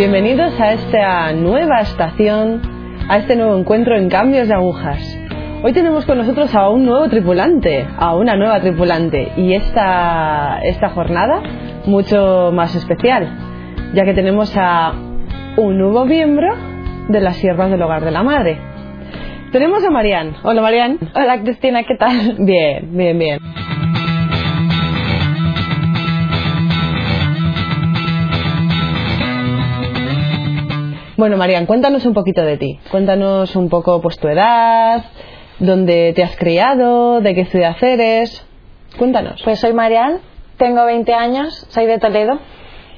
Bienvenidos a esta nueva estación, a este nuevo encuentro en cambios de agujas. Hoy tenemos con nosotros a un nuevo tripulante, a una nueva tripulante, y esta, esta jornada mucho más especial, ya que tenemos a un nuevo miembro de las siervas del hogar de la madre. Tenemos a Marian. Hola Marian. Hola Cristina, ¿qué tal? Bien, bien, bien. Bueno, Marian, cuéntanos un poquito de ti. Cuéntanos un poco pues tu edad, dónde te has criado, de qué ciudad eres. Cuéntanos. Pues soy Marian, tengo 20 años, soy de Toledo.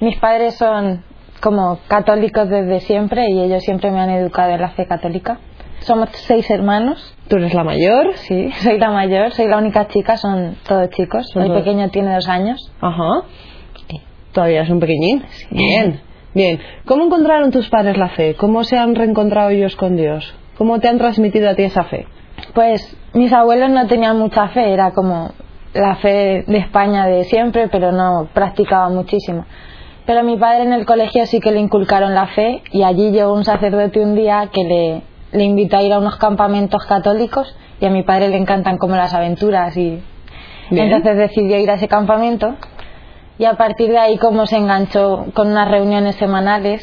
Mis padres son como católicos desde siempre y ellos siempre me han educado en la fe católica. Somos seis hermanos. ¿Tú eres la mayor? Sí, soy la mayor, soy la única chica, son todos chicos. Son El todos. pequeño tiene dos años. Ajá. Todavía es un pequeñín. Bien, bien. ¿Cómo encontraron tus padres la fe? ¿Cómo se han reencontrado ellos con Dios? ¿Cómo te han transmitido a ti esa fe? Pues mis abuelos no tenían mucha fe, era como la fe de España de siempre, pero no practicaba muchísimo. Pero a mi padre en el colegio sí que le inculcaron la fe y allí llegó un sacerdote un día que le, le invitó a ir a unos campamentos católicos y a mi padre le encantan como las aventuras y Bien. entonces decidió ir a ese campamento y a partir de ahí como se enganchó con unas reuniones semanales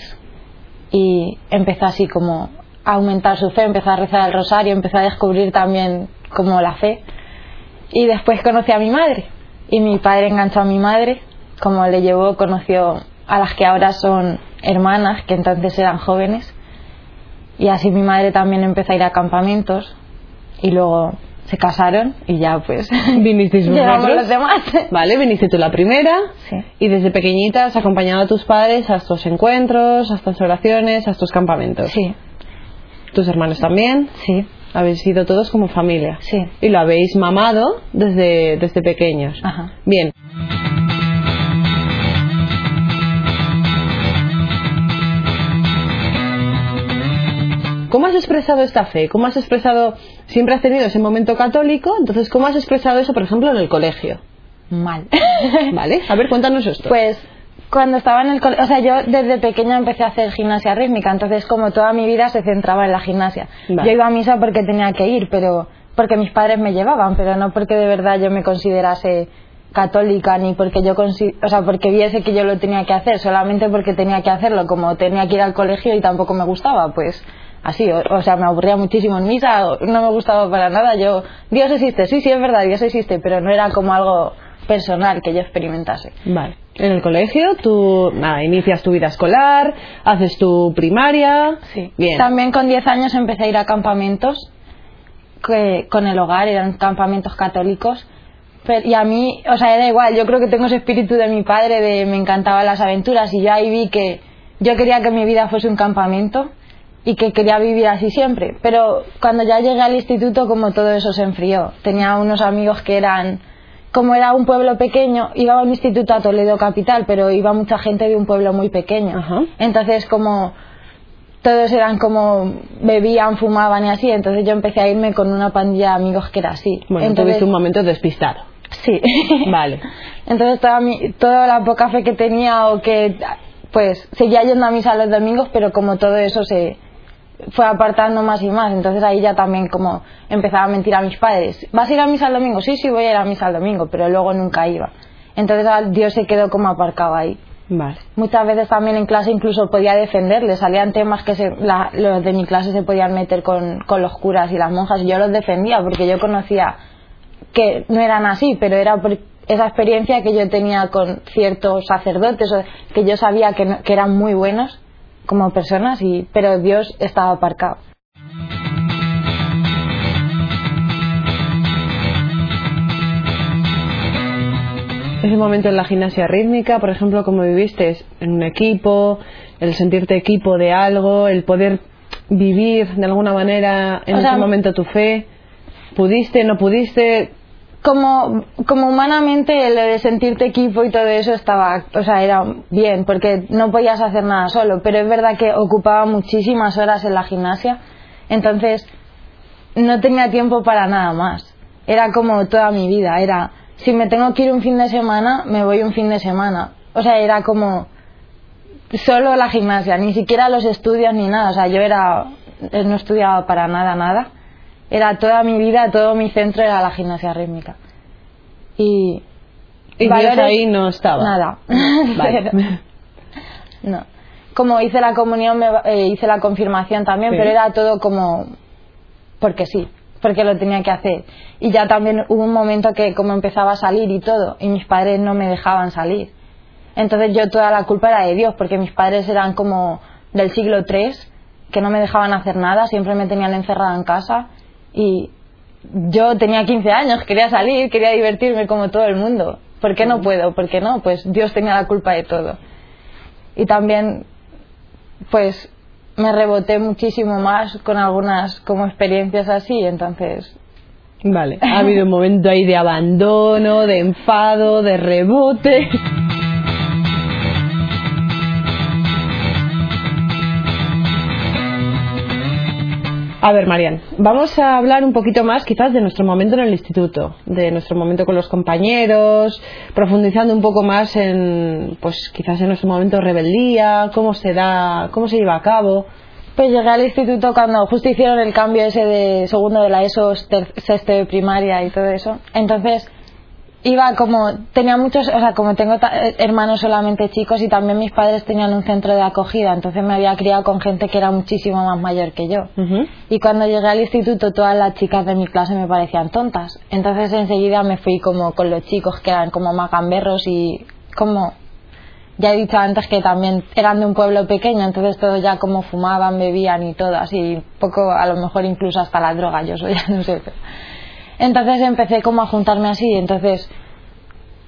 y empezó así como a aumentar su fe, empezó a rezar el rosario, empezó a descubrir también como la fe. Y después conocí a mi madre. Y mi padre enganchó a mi madre, como le llevó, conoció a las que ahora son hermanas, que entonces eran jóvenes. Y así mi madre también empezó a ir a campamentos. Y luego se casaron y ya pues ¿Vinisteis vosotros? los demás. Vale, viniste tú la primera. Sí. Y desde pequeñita has acompañado a tus padres a estos encuentros, a estas oraciones, a estos campamentos. Sí, ¿Tus hermanos también? sí, Habéis sido todos como familia. sí. Y lo habéis mamado desde, desde pequeños. Ajá. Bien. ¿Cómo has expresado esta fe? ¿Cómo has expresado, siempre has tenido ese momento católico, entonces cómo has expresado eso, por ejemplo, en el colegio? Mal. ¿Vale? A ver, cuéntanos esto. Pues cuando estaba en el colegio, o sea, yo desde pequeña empecé a hacer gimnasia rítmica, entonces como toda mi vida se centraba en la gimnasia. Vale. Yo iba a misa porque tenía que ir, pero porque mis padres me llevaban, pero no porque de verdad yo me considerase católica ni porque yo consi- o sea, porque viese que yo lo tenía que hacer, solamente porque tenía que hacerlo, como tenía que ir al colegio y tampoco me gustaba, pues así, o, o sea, me aburría muchísimo en misa, no me gustaba para nada, yo Dios existe, sí, sí es verdad, Dios existe, pero no era como algo personal que yo experimentase. Vale. En el colegio tú nada, inicias tu vida escolar, haces tu primaria. Sí. Bien. También con 10 años empecé a ir a campamentos que, con el hogar, eran campamentos católicos. Pero- y a mí, o sea, era igual, yo creo que tengo ese espíritu de mi padre, de me encantaban las aventuras y yo ahí vi que yo quería que mi vida fuese un campamento y que quería vivir así siempre. Pero cuando ya llegué al instituto, como todo eso se enfrió. Tenía unos amigos que eran, como era un pueblo pequeño, iba a un instituto a Toledo capital, pero iba mucha gente de un pueblo muy pequeño. Ajá. Entonces, como todos eran como bebían, fumaban y así, entonces yo empecé a irme con una pandilla de amigos que era así. Bueno, entonces, tuviste un momento despistado. Sí. Vale. Entonces toda, mi, toda la poca fe que tenía o que pues seguía yendo a misa los domingos, pero como todo eso se fue apartando más y más, entonces ahí ya también como empezaba a mentir a mis padres. ¿Vas a ir a misa el domingo? Sí, sí, voy a ir a misa el domingo, pero luego nunca iba. Entonces Dios se quedó como aparcado ahí. Vale. Muchas veces también en clase incluso podía defenderle, salían temas que se- la- los de mi clase se podían meter con, con los curas y las monjas y yo los defendía porque yo conocía que no eran así, pero era por esa experiencia que yo tenía con ciertos sacerdotes, que yo sabía que, no- que eran muy buenos como personas, y, pero Dios estaba aparcado. Ese momento en la gimnasia rítmica, por ejemplo, como viviste en un equipo, el sentirte equipo de algo, el poder vivir de alguna manera en O sea, ese momento tu fe, ¿pudiste, no pudiste? Como, como humanamente lo de sentirte equipo y todo eso estaba, o sea, era bien, porque no podías hacer nada solo, pero es verdad que ocupaba muchísimas horas en la gimnasia, entonces no tenía tiempo para nada más. Era como toda mi vida, era, si me tengo que ir un fin de semana, me voy un fin de semana. O sea, era como solo la gimnasia, ni siquiera los estudios ni nada. O sea, yo era, eh, no estudiaba para nada, nada. Era toda mi vida, todo mi centro era la gimnasia rítmica. Y, y valores- ahí no estaba. Nada. Vale. no. Como hice la comunión, me eh, hice la confirmación también, Sí. pero era todo como porque sí, porque lo tenía que hacer. Y ya también hubo un momento que como empezaba a salir y todo, y mis padres no me dejaban salir. Entonces yo toda la culpa era de Dios, porque mis padres eran como del siglo III, que no me dejaban hacer nada, siempre me tenían encerrada en casa y yo tenía 15 años, quería salir, quería divertirme como todo el mundo. ¿Por qué no puedo? ¿Por qué no? Pues Dios tenía la culpa de todo. Y también, pues, me reboté muchísimo más con algunas como experiencias así, entonces Vale, ha habido un momento ahí de abandono, de enfado, de rebote. A ver, Marian, vamos a hablar un poquito más quizás de nuestro momento en el instituto, de nuestro momento con los compañeros, profundizando un poco más en, pues quizás en nuestro momento de rebeldía, cómo se da, cómo se lleva a cabo. Pues llegué al instituto cuando justo hicieron el cambio ese de segundo de la ESO, sexto de primaria y todo eso. Entonces iba como, tenía muchos, o sea, como tengo eh, hermanos solamente chicos y también mis padres tenían un centro de acogida, entonces me había criado con gente que era muchísimo más mayor que yo. Ujú. Y cuando llegué al instituto todas las chicas de mi clase me parecían tontas. Entonces enseguida me fui como con los chicos que eran como más gamberros y como ya he dicho antes que también eran de un pueblo pequeño, entonces todos ya como fumaban, bebían y todo así, poco a lo mejor incluso hasta la droga, yo soy, ya no sé. pero- Entonces empecé como a juntarme así, entonces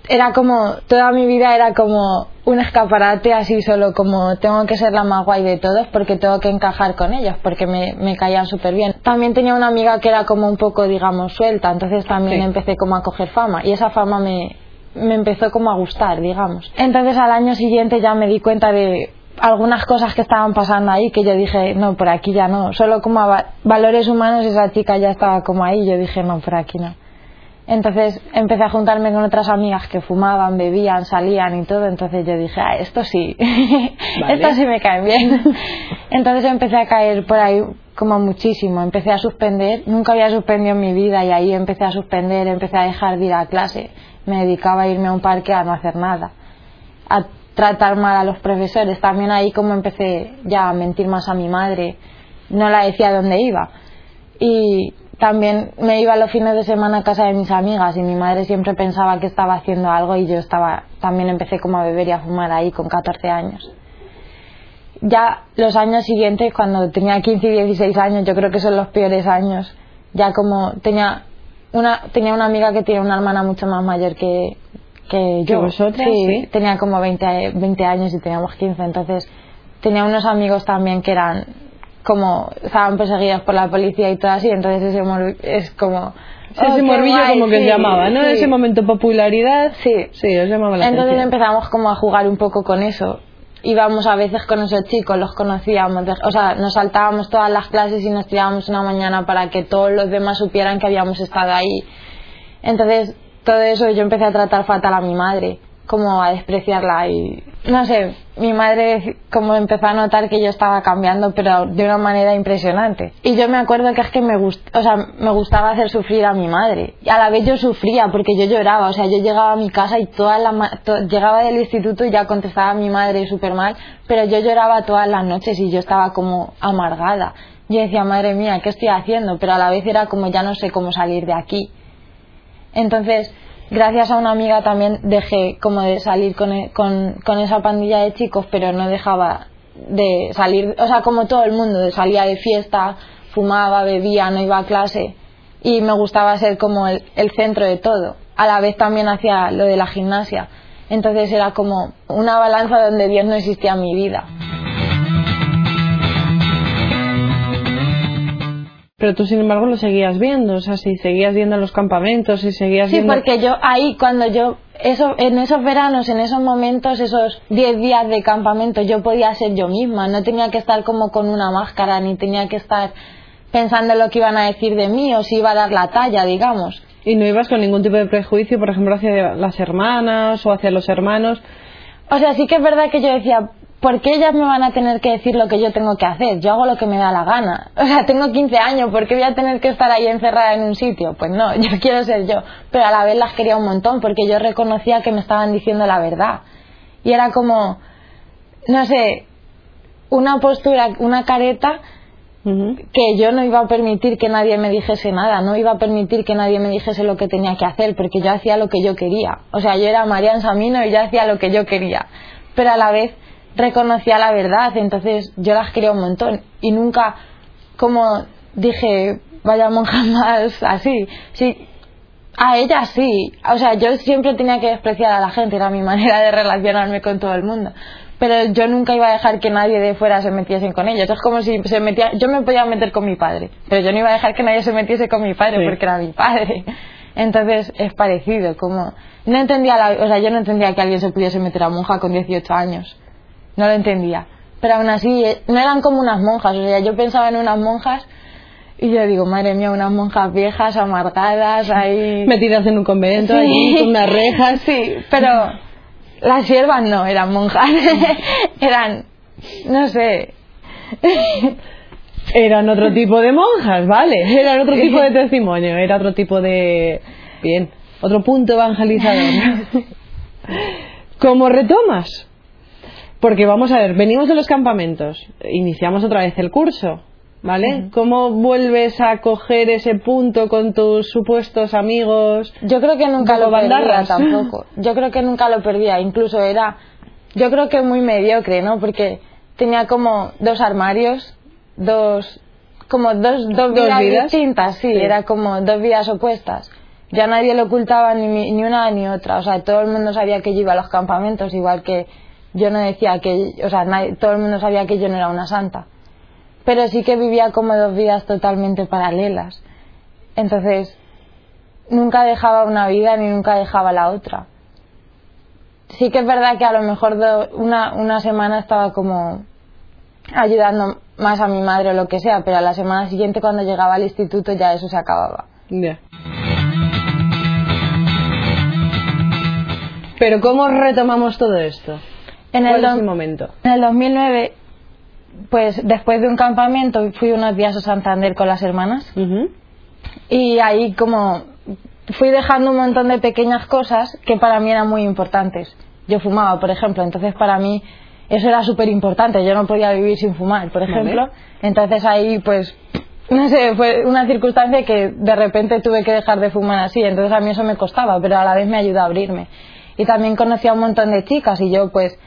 era como, toda mi vida era como un escaparate así solo, como tengo que ser la más guay de todos porque tengo que encajar con ellos, porque me, me caían súper bien. También tenía una amiga que era como un poco, digamos, suelta, entonces también Sí. empecé como a coger fama y esa fama me, me empezó como a gustar, digamos. Entonces al año siguiente ya me di cuenta de algunas cosas que estaban pasando ahí que yo dije, no, por aquí ya no. Solo como a va- valores humanos esa chica ya estaba como ahí, yo dije, no, por aquí no. Entonces empecé a juntarme con otras amigas que fumaban, bebían, salían y todo. Entonces yo dije, ah, esto sí, Vale. esto sí me cae bien. Entonces empecé a caer por ahí como muchísimo. Empecé a suspender, nunca había suspendido en mi vida y ahí empecé a suspender, empecé a dejar de ir a clase. Me dedicaba a irme a un parque a no hacer nada, a tratar mal a los profesores. También ahí como empecé ya a mentir más a mi madre. No la decía dónde iba y también me iba los fines de semana a casa de mis amigas y mi madre siempre pensaba que estaba haciendo algo y yo estaba también empecé como a beber y a fumar ahí con 14 años. Ya los años siguientes, cuando tenía 15 y 16 años, yo creo que son los peores años. Ya como tenía una tenía una amiga que tiene una hermana mucho más mayor que que yo. vosotras? Sí, Sí. tenía como 20, 20 años y teníamos 15, entonces tenía unos amigos también que eran como estaban perseguidos por la policía y todo así, entonces ese mor- es como oh, ese morbillo guay, como que sí, os llamaba, ¿no? sí. Ese momento popularidad. Sí. Sí, os llamaba la Entonces atención. empezamos como a jugar un poco con eso. Íbamos a veces con esos chicos, los conocíamos, o sea, nos saltábamos todas las clases y nos tirábamos una mañana para que todos los demás supieran que habíamos estado ahí. Entonces, todo eso yo empecé a tratar fatal a mi madre, como a despreciarla y no sé, mi madre como empezó a notar que yo estaba cambiando, pero de una manera impresionante. Y yo me acuerdo que es que me gust o sea, me gustaba hacer sufrir a mi madre. Y a la vez yo sufría porque yo lloraba, o sea, yo llegaba a mi casa y toda la llegaba del instituto y ya contestaba a mi madre súper mal, pero yo lloraba todas las noches y yo estaba como amargada. Yo decía, madre mía, ¿qué estoy haciendo? Pero a la vez era como ya no sé cómo salir de aquí. Entonces, gracias a una amiga también dejé como de salir con, e- con, con esa pandilla de chicos, pero no dejaba de salir, o sea, como todo el mundo, salía de fiesta, fumaba, bebía, no iba a clase y me gustaba ser como el, el centro de todo. A la vez también hacía lo de la gimnasia. Entonces era como una balanza donde Dios no existía en mi vida. Pero tú, sin embargo, lo seguías viendo. O sea, si seguías viendo los campamentos, si seguías Sí, viendo... porque yo ahí cuando yo eso en esos veranos, en esos momentos, esos 10 días de campamento, yo podía ser yo misma, no tenía que estar como con una máscara ni tenía que estar pensando en lo que iban a decir de mí o si iba a dar la talla, digamos. Y no ibas con ningún tipo de prejuicio, por ejemplo, hacia las hermanas o hacia los hermanos. O sea, sí que es verdad que yo decía, ¿por qué ellas me van a tener que decir lo que yo tengo que hacer? Yo hago lo que me da la gana. O sea, tengo 15 años, ¿por qué voy a tener que estar ahí encerrada en un sitio? Pues no, yo quiero ser yo. Pero a la vez las quería un montón porque yo reconocía que me estaban diciendo la verdad. Y era como, no sé, una postura, una careta que yo no iba a permitir que nadie me dijese nada, no iba a permitir que nadie me dijese lo que tenía que hacer, porque yo hacía lo que yo quería. O sea, yo era Marian Samino y yo hacía lo que yo quería. Pero a la vez reconocía la verdad, entonces yo las quería un montón. Y nunca como dije vaya monja más así, sí, a ella sí, o sea yo siempre tenía que despreciar a la gente, era mi manera de relacionarme con todo el mundo, pero yo nunca iba a dejar que nadie de fuera se metiese con ellos, es como si se metía, yo me podía meter con mi padre, pero yo no iba a dejar que nadie se metiese con mi padre porque era mi padre, entonces es parecido, como no entendía, la, o sea yo no entendía que alguien se pudiese meter a monja con 18 años no lo entendía. Pero aún así, eh, no eran como unas monjas, o sea, yo pensaba en unas monjas y yo digo, madre mía, unas monjas viejas, amargadas, ahí... Metidas en un convento, ahí, con unas rejas. Sí, pero las siervas no eran monjas, eran, no sé... Eran otro tipo de monjas, vale, eran otro tipo de testimonio, era otro tipo de... Bien, otro punto evangelizador. ¿Cómo retomas? Porque vamos a ver, venimos de los campamentos, iniciamos otra vez el curso, ¿vale? ¿Cómo vuelves a coger ese punto con tus supuestos amigos? Yo creo que nunca lo perdía tampoco. Yo creo que nunca lo perdía, incluso era, yo creo que muy mediocre, ¿no? Porque tenía como dos armarios, dos, como dos, dos, vidas, distintas, sí, era como dos vidas opuestas. Ya nadie lo ocultaba ni, ni una ni otra, o sea, todo el mundo sabía que yo iba a los campamentos, igual que yo no decía que, o sea, todo el mundo sabía que yo no era una santa, pero sí que vivía como dos vidas totalmente paralelas. Entonces, nunca dejaba una vida ni nunca dejaba la otra. Sí que es verdad que a lo mejor una, una semana estaba como ayudando más a mi madre o lo que sea, pero a la semana siguiente cuando llegaba al instituto ya eso se acababa. Pero ¿cómo retomamos todo esto? En el, momento? En el 2009, pues después de un campamento fui unos días a Santander con las hermanas y ahí como fui dejando un montón de pequeñas cosas que para mí eran muy importantes. Yo fumaba, por ejemplo, entonces para mí eso era súper importante. Yo no podía vivir sin fumar, por ejemplo. Entonces ahí, pues, no sé, fue una circunstancia que de repente tuve que dejar de fumar así. Entonces a mí eso me costaba, pero a la vez me ayudó a abrirme. Y también conocí a un montón de chicas y yo, pues,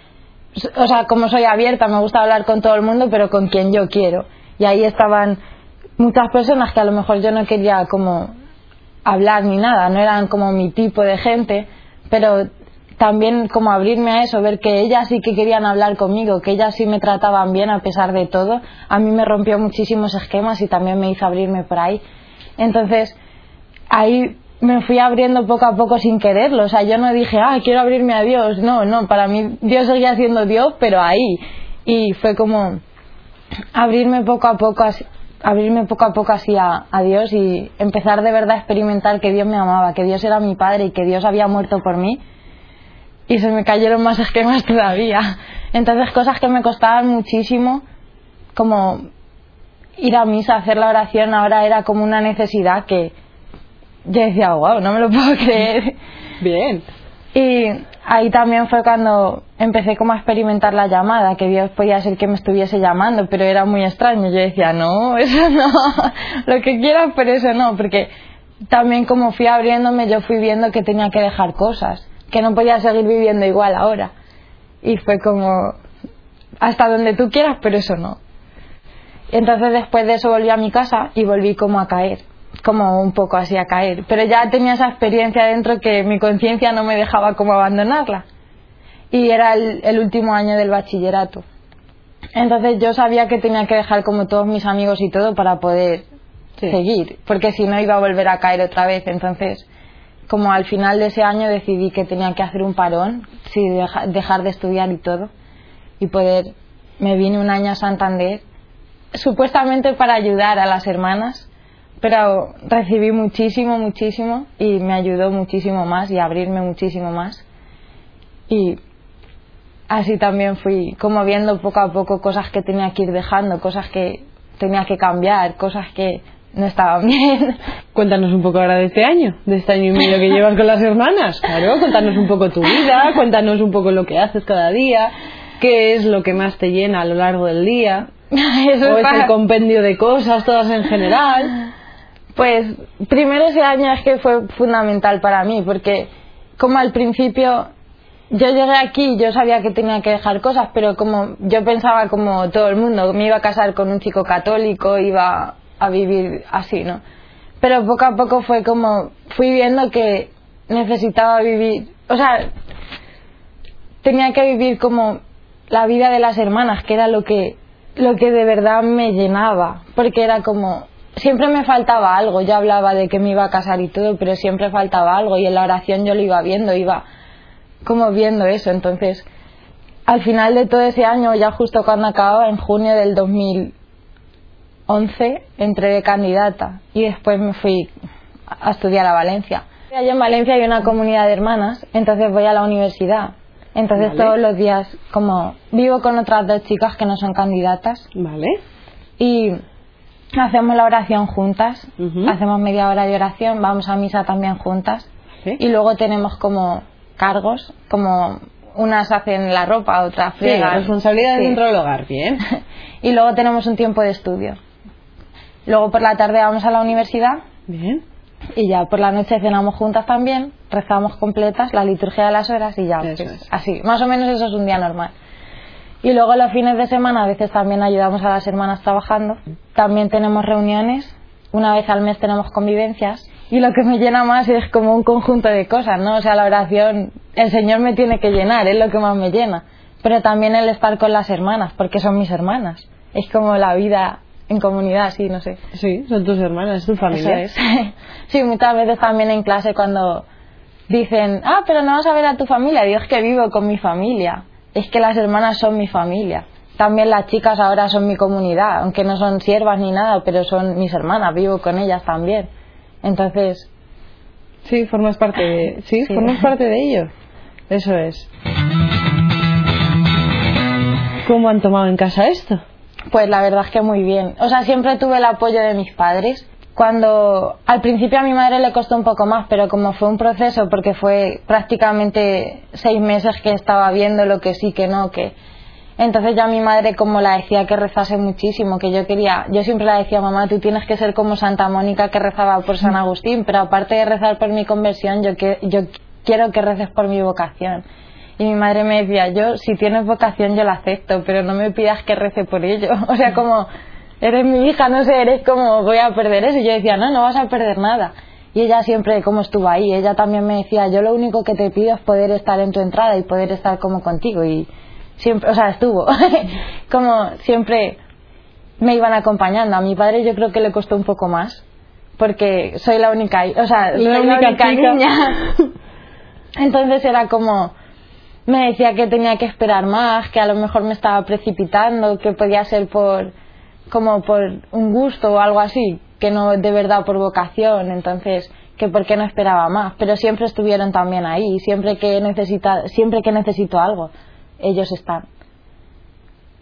o sea, como soy abierta, me gusta hablar con todo el mundo, pero con quien yo quiero. Y ahí estaban muchas personas que a lo mejor yo no quería como hablar ni nada, no eran como mi tipo de gente, pero también como abrirme a eso, ver que ellas sí que querían hablar conmigo, que ellas sí me trataban bien a pesar de todo, a mí me rompió muchísimos esquemas y también me hizo abrirme por ahí. Entonces, ahí me fui abriendo poco a poco sin quererlo. O sea, yo no dije, ah, quiero abrirme a Dios. No, no, para mí Dios seguía siendo Dios, pero ahí. Y fue como abrirme poco a poco, abrirme poco a poco así a, a, Dios y empezar de verdad a experimentar que Dios me amaba, que Dios era mi padre y que Dios había muerto por mí. Y se me cayeron más esquemas todavía. Entonces, cosas que me costaban muchísimo, como ir a misa, hacer la oración, ahora era como una necesidad que, yo decía, wow, no me lo puedo creer. Bien. Y ahí también fue cuando empecé como a experimentar la llamada, que Dios podía ser que me estuviese llamando, pero era muy extraño. Yo decía, no, eso no, lo que quieras, pero eso no, porque también como fui abriéndome, yo fui viendo que tenía que dejar cosas, que no podía seguir viviendo igual ahora. Y fue como, hasta donde tú quieras, pero eso no. Entonces después de eso volví a mi casa y volví como a caer como un poco así a caer. Pero ya tenía esa experiencia dentro que mi conciencia no me dejaba como abandonarla. Y era el, último año del bachillerato. Entonces yo sabía que tenía que dejar como todos mis amigos y todo para poder seguir, porque si no iba a volver a caer otra vez. Entonces, como al final de ese año decidí que tenía que hacer un parón, sí, dejar de estudiar y todo, y poder, me vine un año a Santander, supuestamente para ayudar a las hermanas, pero recibí muchísimo, muchísimo y me ayudó muchísimo más y abrirme muchísimo más. Y así también fui como viendo poco a poco cosas que tenía que ir dejando, cosas que tenía que cambiar, cosas que no estaban bien. Cuéntanos un poco ahora de este año, de este año y medio que llevas con las hermanas. Claro, cuéntanos un poco tu vida, cuéntanos un poco lo que haces cada día, qué es lo que más te llena a lo largo del día. Eso ¿O es para- el compendio de cosas, todas en general? Pues primero ese año es que fue fundamental para mí, porque como al principio yo llegué aquí, yo sabía que tenía que dejar cosas, pero como yo pensaba como todo el mundo, me iba a casar con un chico católico, iba a vivir así, ¿no? Pero poco a poco fue como, fui viendo que necesitaba vivir, o sea, tenía que vivir como la vida de las hermanas, que era lo que, lo que de verdad me llenaba, porque era como, siempre me faltaba algo, yo hablaba de que me iba a casar y todo, pero siempre faltaba algo y en la oración yo lo iba viendo, iba como viendo eso, entonces al final de todo ese año, ya justo cuando acababa, en junio del 2011, entré de candidata y después me fui a estudiar a Valencia. Allá en Valencia hay una comunidad de hermanas, entonces voy a la universidad. Entonces Vale. todos los días, como vivo con otras dos chicas que no son candidatas Vale. y hacemos la oración juntas, hacemos media hora de oración, vamos a misa también juntas Sí. y luego tenemos como cargos, como unas hacen la ropa, otras Sí, friegan. responsabilidad Sí. dentro del hogar, bien. y luego tenemos un tiempo de estudio. Luego por la tarde vamos a la universidad Bien. y ya por la noche cenamos juntas también, rezamos completas la liturgia de las horas y ya, pues, es. así. Más o menos eso es un día normal. Y luego los fines de semana a veces también ayudamos a las hermanas trabajando. También tenemos reuniones, una vez al mes tenemos convivencias y lo que me llena más es como un conjunto de cosas, ¿no? O sea, la oración, el Señor me tiene que llenar, es lo que más me llena. Pero también el estar con las hermanas, porque son mis hermanas. Es como la vida en comunidad, sí, no sé. Sí, son tus hermanas, es tu familia. Es. sí, muchas veces también en clase cuando dicen, ah, pero no vas a ver a tu familia, digo, es que vivo con mi familia, es que las hermanas son mi familia. También las chicas ahora son mi comunidad, aunque no son siervas ni nada, pero son mis hermanas, vivo con ellas también. Entonces, Sí, formas parte de, sí, Sí. formas parte de ello. Eso es. ¿Cómo han tomado en casa esto? Pues la verdad es que muy bien. O sea, siempre tuve el apoyo de mis padres. Cuando al principio a mi madre le costó un poco más, pero como fue un proceso, porque fue prácticamente seis meses que estaba viendo lo que sí, que no, que... Entonces ya mi madre como la decía que rezase muchísimo, que yo quería, yo siempre la decía, mamá, tú tienes que ser como Santa Mónica que rezaba por San Agustín, pero aparte de rezar por mi conversión, yo, que, yo quiero que reces por mi vocación. Y mi madre me decía, yo si tienes vocación yo la acepto, pero no me pidas que rece por ello. O sea, como, eres mi hija, no sé, eres como, voy a perder eso. Y yo decía, no, no vas a perder nada. Y ella siempre como estuvo ahí, ella también me decía, yo lo único que te pido es poder estar en tu entrada y poder estar como contigo. Y siempre, o sea, estuvo. como siempre me iban acompañando. A mi padre yo creo que le costó un poco más, porque soy la única, o sea, soy La la única única chica. niña. Entonces era como, me decía que tenía que esperar más, que a lo mejor me estaba precipitando, que podía ser por, como por un gusto o algo así, que no de verdad por vocación, entonces, que por qué no esperaba más, pero siempre estuvieron también ahí, siempre que necesita, siempre que necesito algo, ellos están.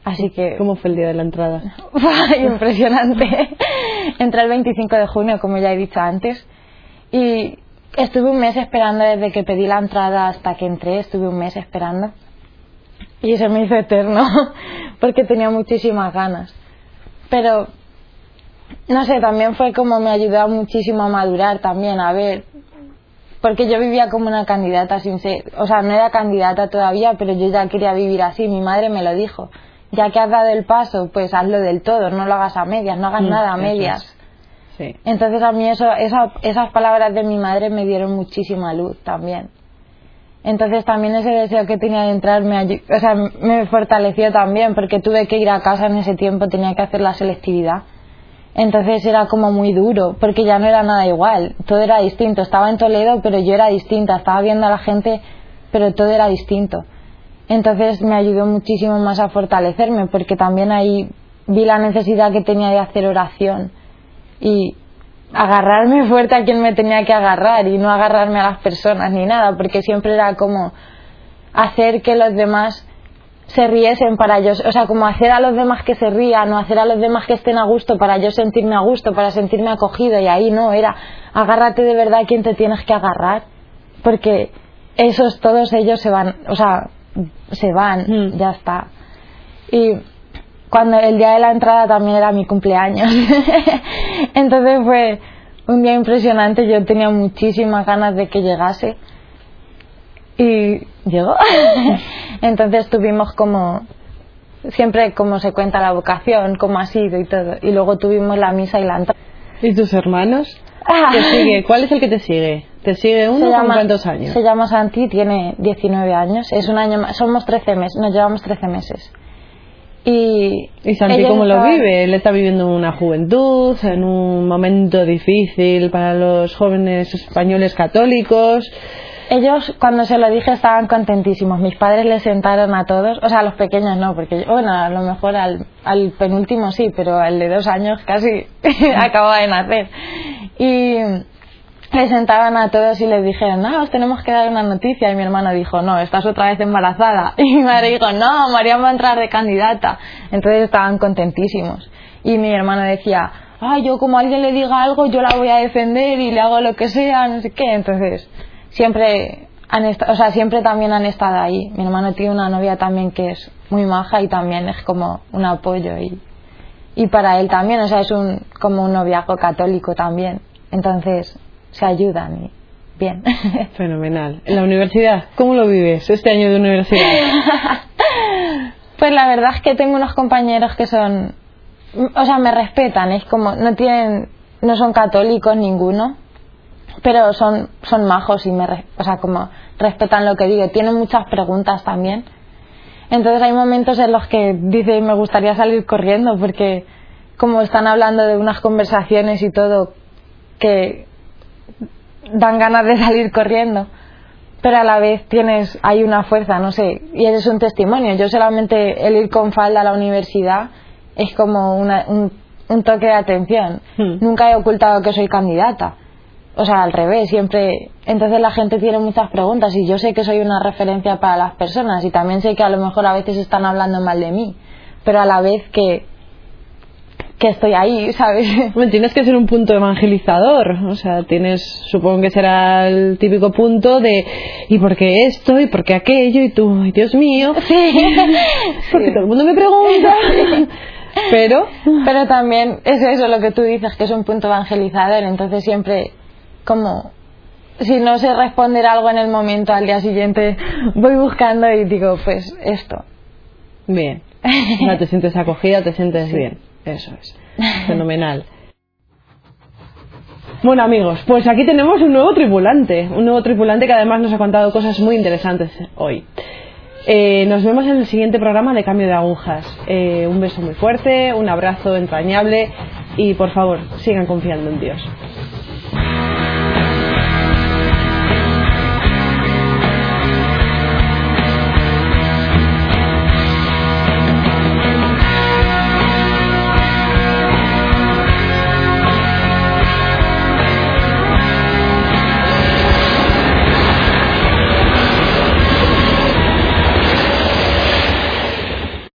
Así que ¿Cómo fue el día de la entrada? impresionante. Entré el 25 de junio, como ya he dicho antes, y estuve un mes esperando desde que pedí la entrada hasta que entré, estuve un mes esperando. Y se me hizo eterno, porque tenía muchísimas ganas. Pero, no sé, también fue como me ayudó muchísimo a madurar también, a ver, porque yo vivía como una candidata sin ser, o sea, no era candidata todavía, pero yo ya quería vivir así, mi madre me lo dijo. Ya que has dado el paso, pues hazlo del todo, no lo hagas a medias, no hagas Mm, nada a medias. es. Sí. Entonces a mí eso, esa- esas palabras de mi madre me dieron muchísima luz también. Entonces también ese deseo que tenía de entrar me, o sea, me fortaleció también porque tuve que ir a casa en ese tiempo, tenía que hacer la selectividad. Entonces era como muy duro porque ya no era nada igual, todo era distinto. Estaba en Toledo pero yo era distinta, estaba viendo a la gente pero todo era distinto. Entonces me ayudó muchísimo más a fortalecerme porque también ahí vi la necesidad que tenía de hacer oración y agarrarme fuerte a quien me tenía que agarrar y no agarrarme a las personas ni nada, porque siempre era como hacer que los demás se riesen para ellos, o sea, como hacer a los demás que se rían o hacer a los demás que estén a gusto para yo sentirme a gusto, para sentirme acogido y ahí no, era agárrate de verdad a quien te tienes que agarrar, porque esos todos ellos se van, o sea, se van, Mm. ya está. Y cuando el día de la entrada también era mi cumpleaños, entonces fue un día impresionante, yo tenía muchísimas ganas de que llegase y llegó. Entonces tuvimos como siempre como se cuenta la vocación, cómo ha sido y todo. Y luego tuvimos la misa y la entrada. ¿Y tus hermanos? ¿Te sigue? ¿Cuál es el que te sigue? ¿Te sigue uno con cuántos años? Se llama Santi, tiene 19 años. Es un año más, somos 13 meses, nos llevamos 13 meses. Y, ¿Y Santi cómo lo vive? Él está viviendo una juventud, en un momento difícil para los jóvenes españoles católicos. Ellos, cuando se lo dije, estaban contentísimos. Mis padres les sentaron a todos, o sea, a los pequeños no, porque, bueno, a lo mejor al, al penúltimo sí, pero al de dos años casi acababa de nacer. Y les sentaban a todos y les dijeron, no, os tenemos que dar una noticia. Y mi hermano dijo, no, estás otra vez embarazada. Y mi madre dijo, no, María va a entrar de candidata. Entonces estaban contentísimos. Y mi hermano decía, ah, yo como alguien le diga algo, yo la voy a defender y le hago lo que sea, no sé qué. Entonces, siempre han o sea, siempre también han estado ahí. Mi hermano tiene una novia también que es muy maja y también es como un apoyo y, y para él también, o sea, es un, como un noviazgo católico también. Entonces, se ayudan y bien. Fenomenal. ¿En la universidad? ¿Cómo lo vives este año de universidad? Pues la verdad es que tengo unos compañeros que son, o sea, me respetan, es como, no tienen, no son católicos ninguno, pero son, son majos y me, o sea, como respetan lo que digo, tienen muchas preguntas también. Entonces hay momentos en los que dice, me gustaría salir corriendo porque como están hablando de unas conversaciones y todo que dan ganas de salir corriendo pero a la vez tienes hay una fuerza no sé y eres un testimonio. Yo solamente el ir con falda a la universidad es como una- un, un toque de atención. Hmm. nunca he ocultado que soy candidata. O sea al revés siempre entonces la gente tiene muchas preguntas y yo sé que soy una referencia para las personas y también sé que a lo mejor a veces están hablando mal de mí pero a la vez que que estoy ahí sabes Hombre, tienes que ser un punto evangelizador, o sea, tienes, supongo que será el típico punto de ¿y por qué esto? ¿y por qué aquello? y tú, ¡ay, Dios mío! Porque todo el mundo me pregunta. Pero, Pero también es eso lo que tú dices, que es un punto evangelizador, entonces siempre como si no sé responder algo en el momento al día siguiente voy buscando y digo pues esto. bien, o sea, te sientes acogida, te sientes bien, eso es, fenomenal. Bueno amigos, pues aquí tenemos un nuevo tripulante, un nuevo tripulante que además nos ha contado cosas muy interesantes hoy. Eh, nos vemos en el siguiente programa de Cambio de Agujas. Eh, un beso muy fuerte, un abrazo entrañable y por favor sigan confiando en Dios.